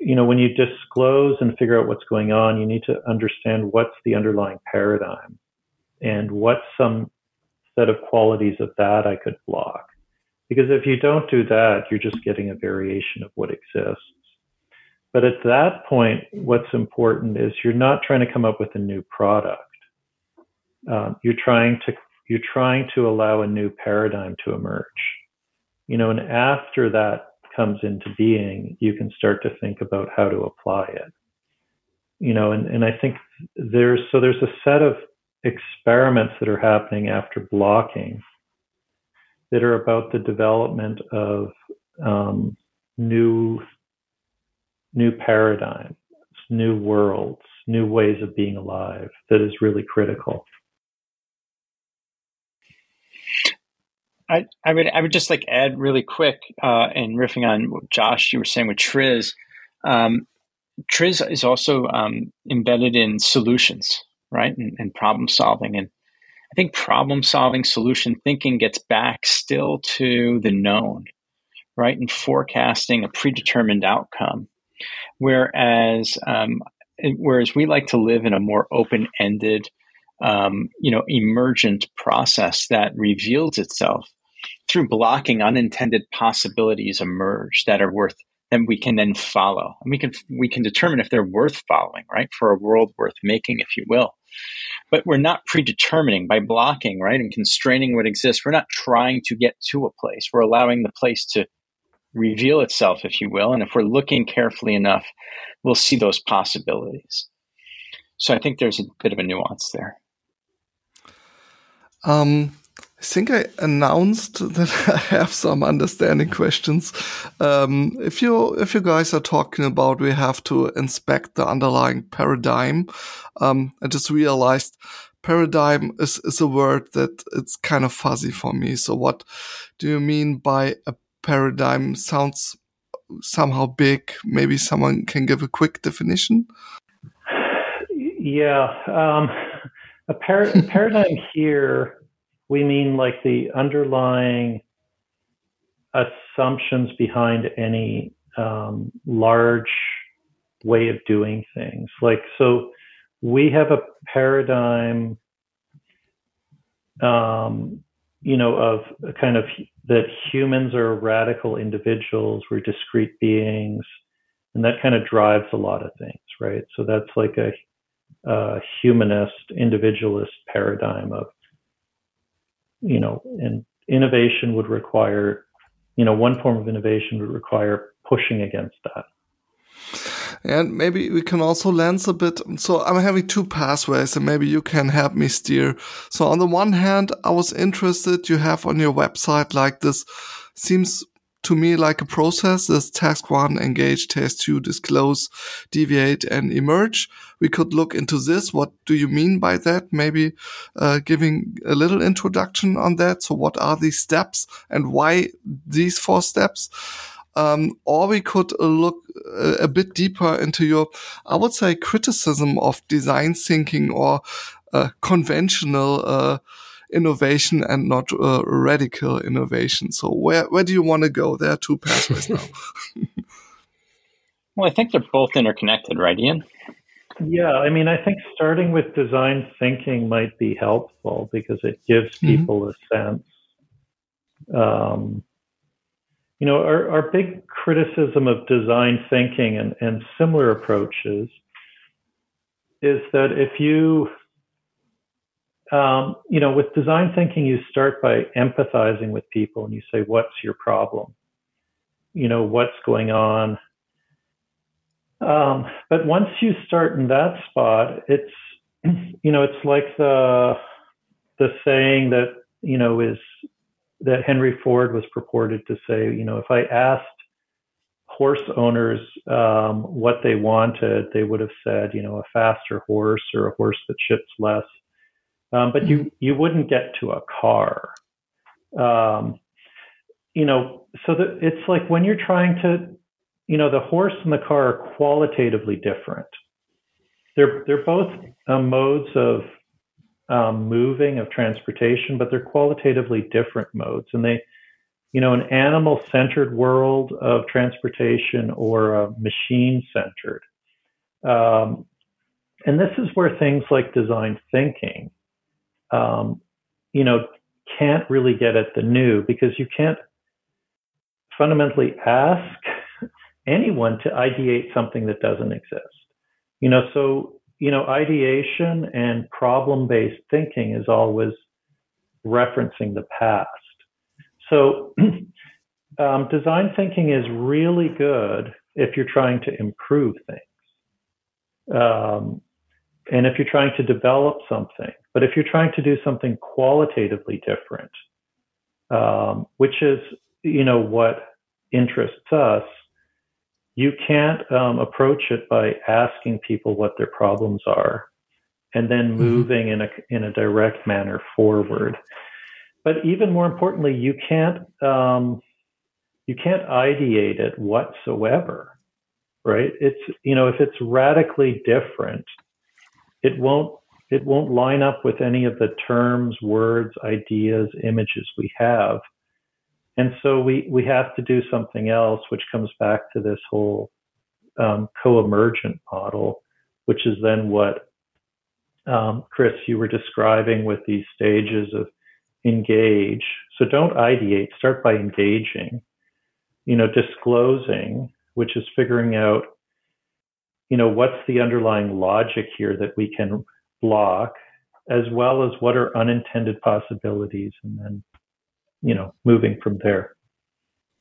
Speaker 4: you know, when you disclose and figure out what's going on, you need to understand what's the underlying paradigm and what some set of qualities of that I could block. Because if you don't do that, you're just getting a variation of what exists. But at that point, what's important is you're not trying to come up with a new product. Um, you're trying to you're trying to allow a new paradigm to emerge. You know, and after that comes into being, you can start to think about how to apply it. You know, and, and I think there's so there's a set of experiments that are happening after blocking that are about the development of um, new new paradigms, new worlds, new ways of being alive that is really critical.
Speaker 3: I, I would I would just like add really quick uh, and riffing on what Josh you were saying with Triz. Um, Triz is also um, embedded in solutions, right, and, and problem solving. And I think problem solving, solution thinking gets back still to the known, right, and forecasting a predetermined outcome. Whereas um, whereas we like to live in a more open ended um, you know, emergent process that reveals itself through blocking unintended possibilities emerge that are worth that we can then follow. And we can we can determine if they're worth following right? For a world worth making if you will but we're not predetermining by blocking right and constraining what exists. We're not trying to get to a place. We're allowing the place to reveal itself if you will and if we're looking carefully enough we'll see those possibilities. So i think there's a bit of a nuance there.
Speaker 1: Um, think I announced that I have some understanding questions. Um, if you if you guys are talking about we have to inspect the underlying paradigm, um, I just realized paradigm is, is a word that it's kind of fuzzy for me. So what do you mean by a paradigm? Sounds somehow big. Maybe someone can give a quick definition.
Speaker 4: Yeah. Um a, par- a paradigm here, we mean like the underlying assumptions behind any um, large way of doing things. Like, so we have a paradigm, um, you know, of kind of that humans are radical individuals, we're discrete beings, and that kind of drives a lot of things, right? So that's like a uh, humanist, individualist paradigm of, you know, and innovation would require, you know, one form of innovation would require pushing against that.
Speaker 1: And maybe we can also lens a bit. So I'm having two pathways and maybe you can help me steer. So on the one hand, I was interested you have on your website like this seems to me like a process. There's task one, engage, task two, disclose, deviate, and emerge. We could look into this. What do you mean by that? Maybe uh, giving a little introduction on that. So what are these steps and why these four steps? Um, or we could uh, look a, a, bit deeper into your, I would say, criticism of design thinking or uh, conventional uh, innovation and not uh, radical innovation. So where where do you want to go? There are two pathways now.
Speaker 3: well, I think they're both interconnected, right, Ian?
Speaker 4: Yeah, I mean, I think starting with design thinking might be helpful because it gives mm-hmm. people mm-hmm. a sense. Um, you know, our, our big criticism of design thinking and, and similar approaches is that if you um, you know, with design thinking, you start by empathizing with people and you say, what's your problem? You know, what's going on? Um, but once you start in that spot, it's, you know, it's like the, the saying that, you know, is that Henry Ford was purported to say, you know, if I asked horse owners um, what they wanted, they would have said, you know, a faster horse or a horse that shits less um, but you you wouldn't get to a car. Um, you know, so it's like when you're trying to, you know, the horse and the car are qualitatively different. They're they're both um, modes of um, moving of transportation, but they're qualitatively different modes, and they you know, an animal centered world of transportation or a machine centered. Um, and this is where things like design thinking, um, you know, can't really get at the new because you can't fundamentally ask anyone to ideate something that doesn't exist. You know, so, you know, ideation and problem based thinking is always referencing the past. So, um, design thinking is really good if you're trying to improve things. Um, and if you're trying to develop something, but if you're trying to do something qualitatively different, um, which is, you know, what interests us, you can't um, approach it by asking people what their problems are and then mm-hmm. moving mm-hmm. in a in a direct manner forward but even more importantly, you can't um, you can't ideate it whatsoever, right? It's you know if it's radically different, it won't it won't line up with any of the terms, words, ideas, images we have, and so we we have to do something else, which comes back to this whole um, co-emergent model, which is then what um, Chris you were describing with these stages of engage. So don't ideate, start by engaging, you know, disclosing, which is figuring out, you know, what's the underlying logic here that we can block, as well as what are unintended possibilities, and then, you know, moving from there.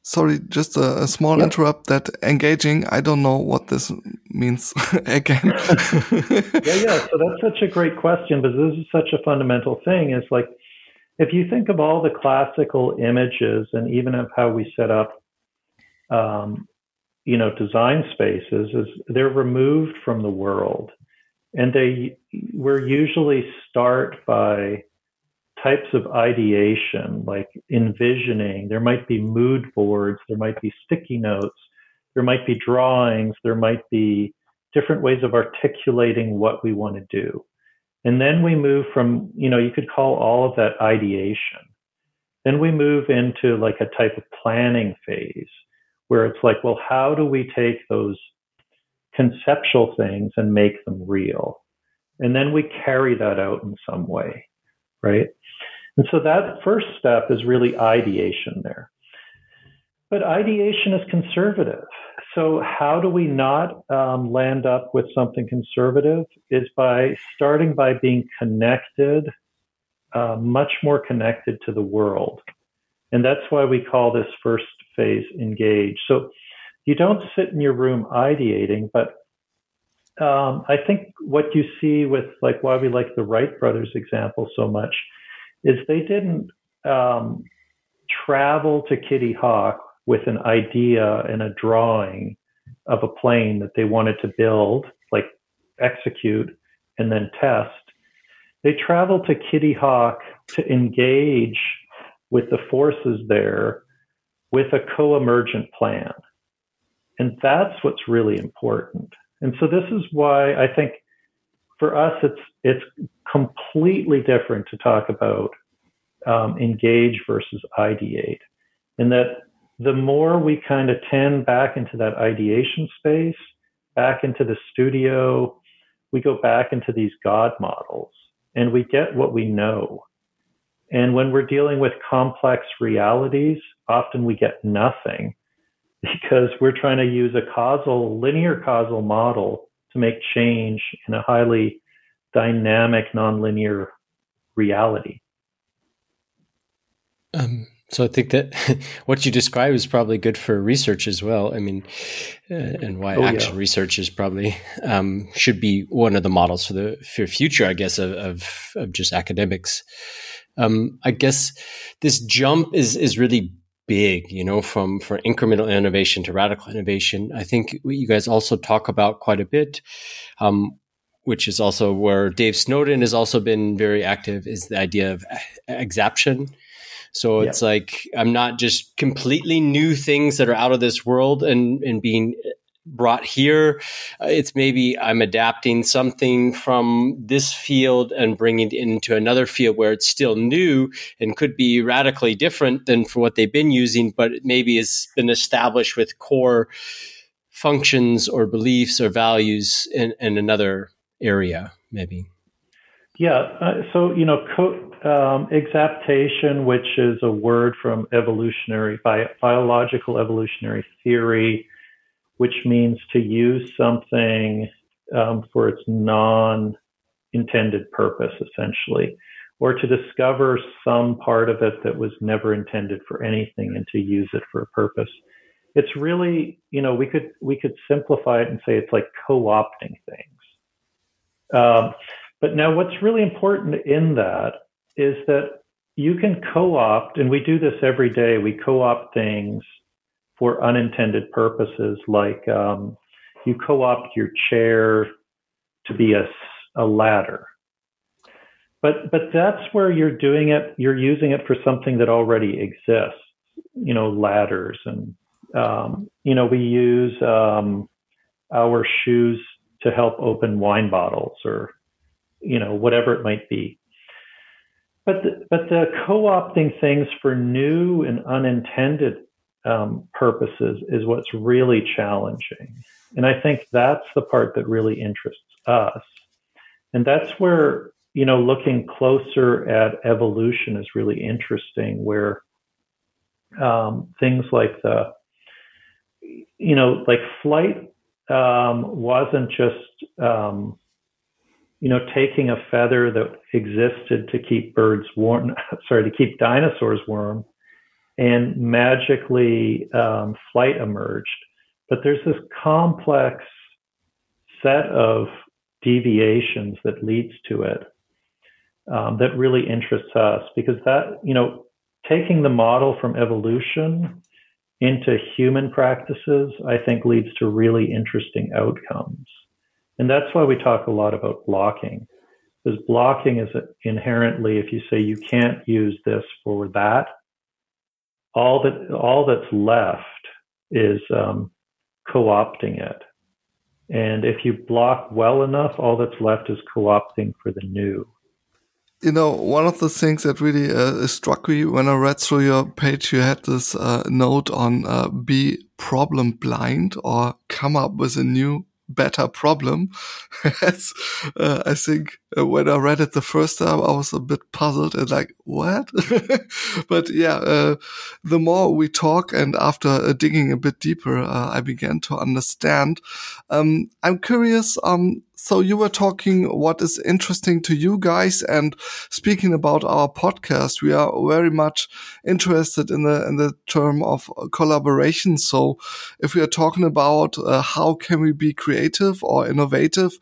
Speaker 1: Sorry, just a, a small yep. interrupt that engaging. I don't know what this means again.
Speaker 4: yeah, yeah. So that's such a great question, because this is such a fundamental thing. Is like, if you think of all the classical images and even of how we set up, um, you know, design spaces, is they're removed from the world, and they we're usually start by types of ideation, like envisioning. There might be mood boards, there might be sticky notes, there might be drawings, there might be different ways of articulating what we want to do. And then we move from, you know, you could call all of that ideation. Then we move into like a type of planning phase where it's like, well, how do we take those conceptual things and make them real? And then we carry that out in some way, right? And so that first step is really ideation there. But ideation is conservative. So, how do we not um, land up with something conservative? Is by starting by being connected, uh, much more connected to the world. And that's why we call this first phase engage. So, you don't sit in your room ideating, but um, I think what you see with like why we like the Wright brothers example so much is they didn't um, travel to Kitty Hawk with an idea and a drawing of a plane that they wanted to build, like execute and then test. They traveled to Kitty Hawk to engage with the forces there with a co-emergent plan. And that's what's really important. And so this is why I think for us it's it's completely different to talk about um, engage versus ideate. In that the more we kind of tend back into that ideation space, back into the studio, we go back into these God models and we get what we know. And when we're dealing with complex realities, often we get nothing because we're trying to use a causal, linear causal model to make change in a highly dynamic, nonlinear reality.
Speaker 2: Um, so I think that what you describe is probably good for research as well. I mean, uh, and why oh, action yeah. research is probably um, should be one of the models for the for future, I guess, of of, of just academics. Um, I guess this jump is is really big, you know, from for incremental innovation to radical innovation. I think you guys also talk about quite a bit. Um, which is also where Dave Snowden has also been very active, is the idea of exaptation so it's yeah. like I'm not just completely new things that are out of this world and and being brought here. Uh, it's maybe I'm adapting something from this field and bringing it into another field where it's still new and could be radically different than for what they've been using, but maybe it's been established with core functions or beliefs or values in, in another area, maybe.
Speaker 4: Yeah. Uh, so, you know, co- um, exaptation, which is a word from evolutionary, bi- biological evolutionary theory, which means to use something um, for its non intended purpose, essentially, or to discover some part of it that was never intended for anything and to use it for a purpose. It's really, you know, we could we could simplify it and say it's like co-opting things. Um, but now, what's really important in that is that you can co-opt, and we do this every day. We co-opt things for unintended purposes, like um, you co-opt your chair to be a, a ladder. But but that's where you're doing it. You're using it for something that already exists. You know, ladders, and um, you know we use um, our shoes to help open wine bottles, or you know whatever it might be. But the, but the co-opting things for new and unintended um, purposes is what's really challenging, and I think that's the part that really interests us, and that's where you know looking closer at evolution is really interesting, where um, things like the you know like flight um, wasn't just um, you know, taking a feather that existed to keep birds warm, sorry, to keep dinosaurs warm, and magically um, flight emerged. But there's this complex set of deviations that leads to it um, that really interests us because that, you know, taking the model from evolution into human practices, I think leads to really interesting outcomes. And that's why we talk a lot about blocking, because blocking is inherently, if you say you can't use this for that, all that all that's left is um, co-opting it. And if you block well enough, all that's left is co-opting for the new.
Speaker 1: You know, one of the things that really uh, struck me when I read through your page, you had this uh, note on uh, be problem blind or come up with a new better problem. As, uh, I think uh, when I read it the first time, I was a bit puzzled and like, what? but yeah, uh, the more we talk and after uh, digging a bit deeper, uh, I began to understand. Um, I'm curious, um, so you were talking what is interesting to you guys and speaking about our podcast, we are very much interested in the, in the term of collaboration. So if we are talking about uh, how can we be creative or innovative,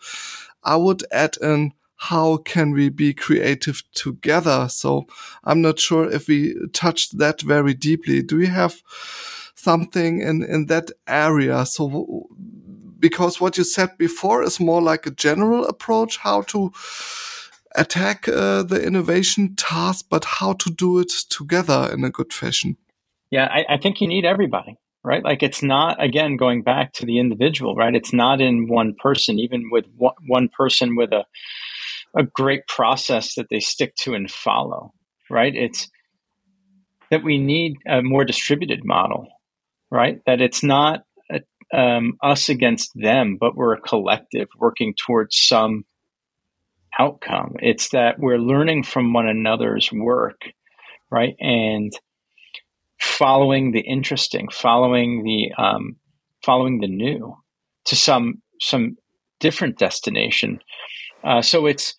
Speaker 1: I would add in how can we be creative together? So I'm not sure if we touched that very deeply. Do we have something in, in that area? So because what you said before is more like a general approach how to attack uh, the innovation task, but how to do it together in a good fashion.
Speaker 3: Yeah, I, I, think you need everybody, right? Like it's not, again, going back to the individual, right? It's not in one person, even with one person with a, a great process that they stick to and follow, right? It's that we need a more distributed model, right? That it's not um, us against them, but we're a collective working towards some outcome. It's that we're learning from one another's work, right? And following the interesting, following the um, following the new to some some different destination. Uh, so it's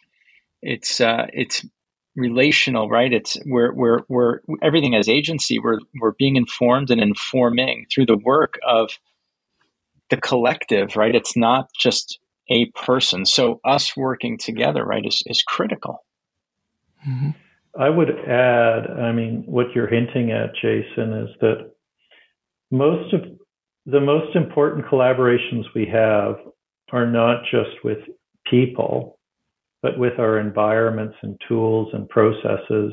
Speaker 3: it's uh, it's relational, right? It's we're we're we're everything as agency. We're we're being informed and informing through the work of the collective, right? It's not just a person. So us working together, right, is, is critical.
Speaker 4: Mm-hmm. I would add, I mean, what you're hinting at, Jason, is that most of the most important collaborations we have are not just with people, but with our environments and tools and processes.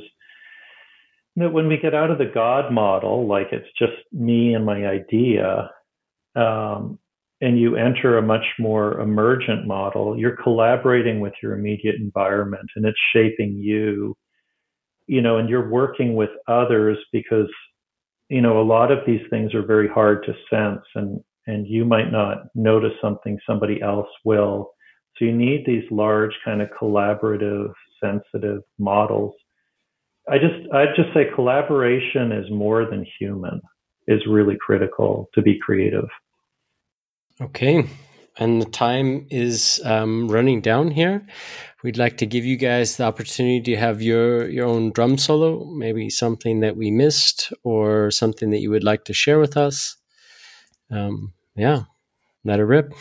Speaker 4: That when we get out of the God model, like it's just me and my idea, um, and you enter a much more emergent model, you're collaborating with your immediate environment and it's shaping you, you know, and you're working with others because, you know, a lot of these things are very hard to sense and, and you might not notice something somebody else will. So you need these large kind of collaborative, sensitive models. I just, I'd just say collaboration is more than human is really critical to be creative.
Speaker 2: Okay. And the time is um, running down here. We'd like to give you guys the opportunity to have your, your own drum solo, maybe something that we missed or something that you would like to share with us. Um, yeah, let it rip.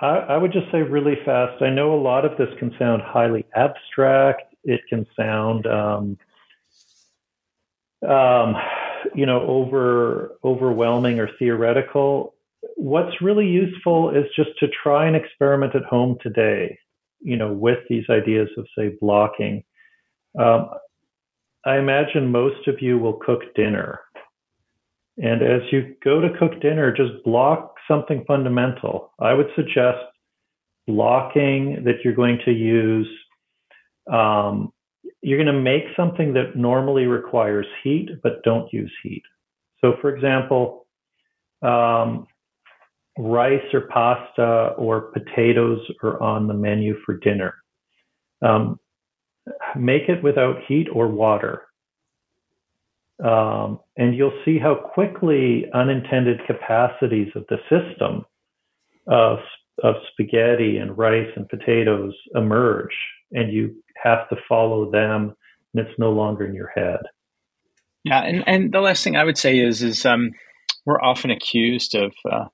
Speaker 4: I, I would just say really fast. I know a lot of this can sound highly abstract. It can sound, um, um, you know, over overwhelming or theoretical what's really useful is just to try and experiment at home today, you know, with these ideas of, say, blocking. Um, I imagine most of you will cook dinner. And as you go to cook dinner, just block something fundamental. I would suggest blocking that you're going to use. Um, you're going to make something that normally requires heat, but don't use heat. So, for example, um, rice or pasta or potatoes are on the menu for dinner. Um, make it without heat or water. Um, and you'll see how quickly unintended capacities of the system of, of spaghetti and rice and potatoes emerge, and you have to follow them, and it's no longer in your head.
Speaker 3: Yeah, and, and the last thing I would say is is um, we're often accused of uh,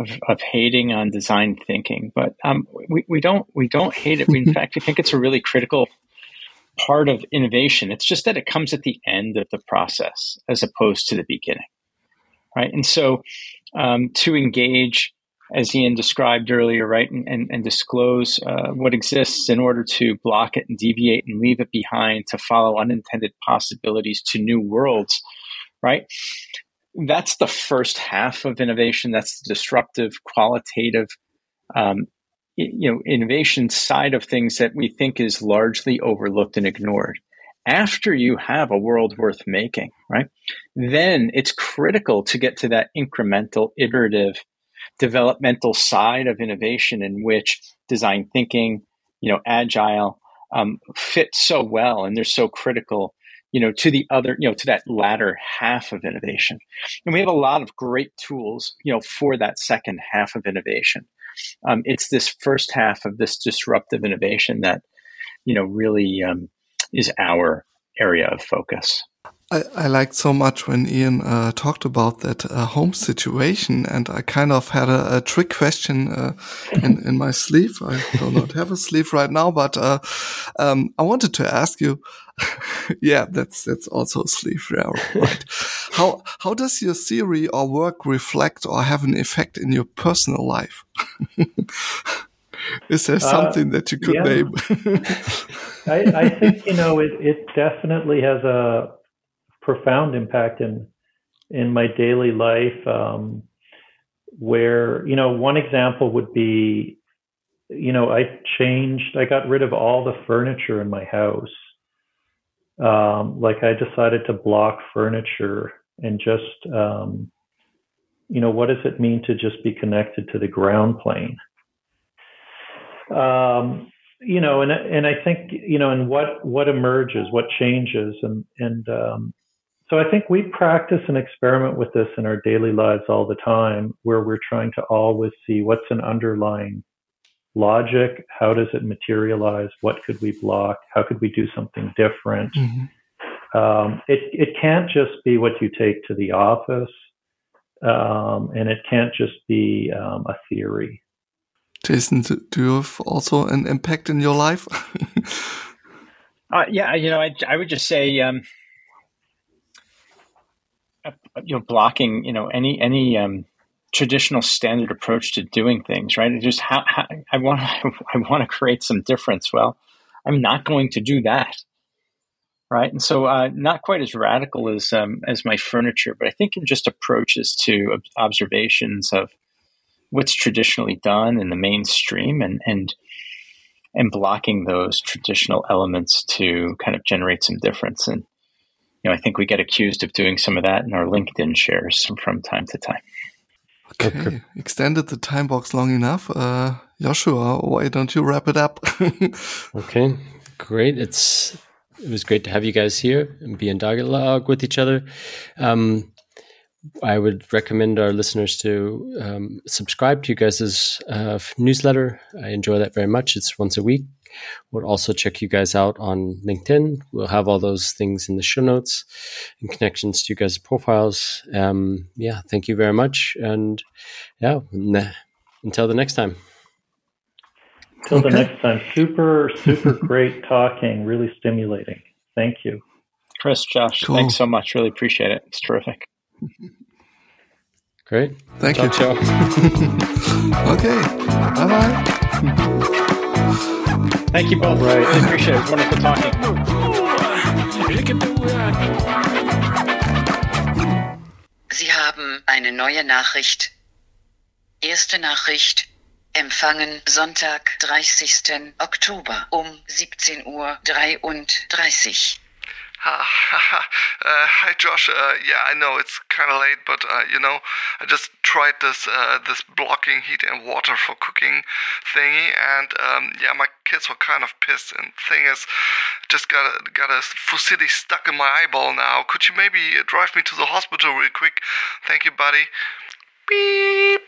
Speaker 3: of, of hating on design thinking, but um, we, we don't we don't hate it. We, in fact, we think it's a really critical part of innovation. It's just that it comes at the end of the process as opposed to the beginning, right? And so, um, to engage, as Ian described earlier, right, and, and, and disclose uh, what exists in order to block it and deviate and leave it behind to follow unintended possibilities to new worlds, right? That's the first half of innovation. That's the disruptive, qualitative, um, you know, innovation side of things that we think is largely overlooked and ignored. After you have a world worth making, right? Then it's critical to get to that incremental, iterative, developmental side of innovation in which design thinking, you know, agile um, fit so well and they're so critical you know, to the other, you know, to that latter half of innovation. And we have a lot of great tools, you know, for that second half of innovation. Um, it's this first half of this disruptive innovation that, you know, really um, is our area of focus.
Speaker 1: I, I liked so much when Ian uh, talked about that uh, home situation, and I kind of had a, a trick question uh, in, in my sleeve. I do not have a sleeve right now, but uh, um, I wanted to ask you. yeah, that's that's also a sleeve, yeah, right? how how does your theory or work reflect or have an effect in your personal life? Is there uh, something that you could yeah. name?
Speaker 4: I, I think you know it. It definitely has a profound impact in in my daily life. Um, where you know, one example would be, you know, I changed. I got rid of all the furniture in my house. Um, like I decided to block furniture and just, um, you know, what does it mean to just be connected to the ground plane? Um, you know, and and I think you know, and what what emerges, what changes, and and um, so I think we practice and experiment with this in our daily lives all the time, where we're trying to always see what's an underlying logic, how does it materialize, what could we block, how could we do something different. Mm-hmm. Um, it it can't just be what you take to the office, um, and it can't just be um, a theory.
Speaker 1: Jason, do you have also an impact in your life?
Speaker 3: uh, yeah, you know, I, I would just say um, you know blocking you know any any um, traditional standard approach to doing things right? It just how, i want i want to create some difference. Well i'm not going to do that right? And so uh, not quite as radical as um, as my furniture but i think in just approaches to observations of what's traditionally done in the mainstream and and and blocking those traditional elements to kind of generate some difference. And you know i think we get accused of doing some of that in our linkedin shares from time to time
Speaker 1: okay, okay. extended the time box long enough uh, joshua why don't you wrap it up
Speaker 2: okay great it's it was great to have you guys here and be in dialogue with each other um, I would recommend our listeners to um, subscribe to you guys' uh, newsletter. I enjoy that very much. It's once a week. We'll also check you guys out on LinkedIn. We'll have all those things in the show notes and connections to you guys' profiles. Um, yeah, thank you very much. And yeah, until the next time.
Speaker 4: Until okay. the next time. Super, super great talking, really stimulating. Thank you.
Speaker 3: Chris, Josh, cool. thanks so much. Really appreciate it. It's terrific.
Speaker 2: Great.
Speaker 1: Thank
Speaker 2: Talk
Speaker 1: you. okay. Bye bye.
Speaker 3: Thank you both. Right. Really appreciate it. Wonderful talking.
Speaker 5: Sie haben eine neue Nachricht. Erste Nachricht. Empfangen Sonntag, 30. Oktober um 17.33 Uhr.
Speaker 1: uh, hi Josh. Uh, yeah, I know it's kind of late, but uh, you know, I just tried this uh, this blocking heat and water for cooking thingy, and um, yeah, my kids were kind of pissed. And thing is, just got a, got a fusilli stuck in my eyeball now. Could you maybe drive me to the hospital real quick? Thank you, buddy. Beep.